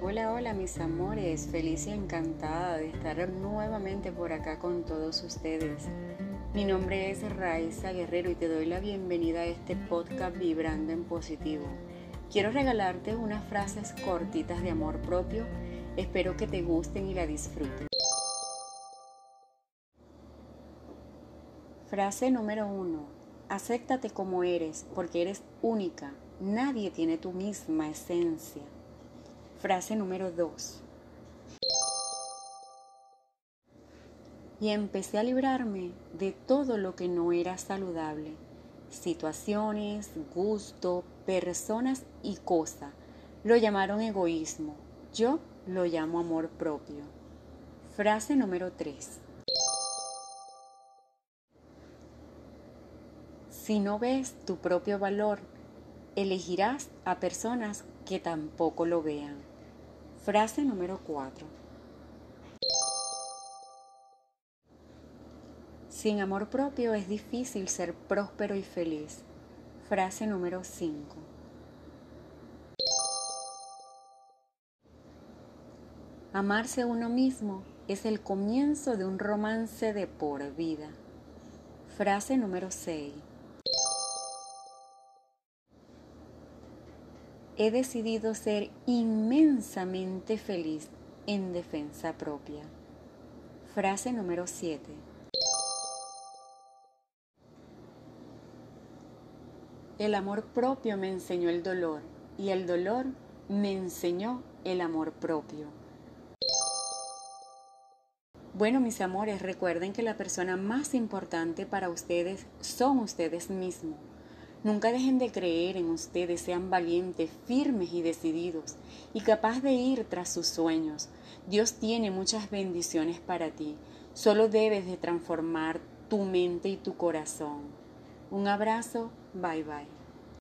Hola, hola mis amores, feliz y encantada de estar nuevamente por acá con todos ustedes. Mi nombre es Raiza Guerrero y te doy la bienvenida a este podcast Vibrando en Positivo. Quiero regalarte unas frases cortitas de amor propio, espero que te gusten y la disfruten. Frase número uno. Acéptate como eres, porque eres única. Nadie tiene tu misma esencia. Frase número 2. Y empecé a librarme de todo lo que no era saludable. Situaciones, gusto, personas y cosas. Lo llamaron egoísmo. Yo lo llamo amor propio. Frase número 3. Si no ves tu propio valor, elegirás a personas que tampoco lo vean. Frase número 4. Sin amor propio es difícil ser próspero y feliz. Frase número 5. Amarse a uno mismo es el comienzo de un romance de por vida. Frase número 6. He decidido ser inmensamente feliz en defensa propia. Frase número 7. El amor propio me enseñó el dolor y el dolor me enseñó el amor propio. Bueno, mis amores, recuerden que la persona más importante para ustedes son ustedes mismos. Nunca dejen de creer en ustedes, sean valientes, firmes y decididos y capaz de ir tras sus sueños. Dios tiene muchas bendiciones para ti. Solo debes de transformar tu mente y tu corazón. Un abrazo, bye bye.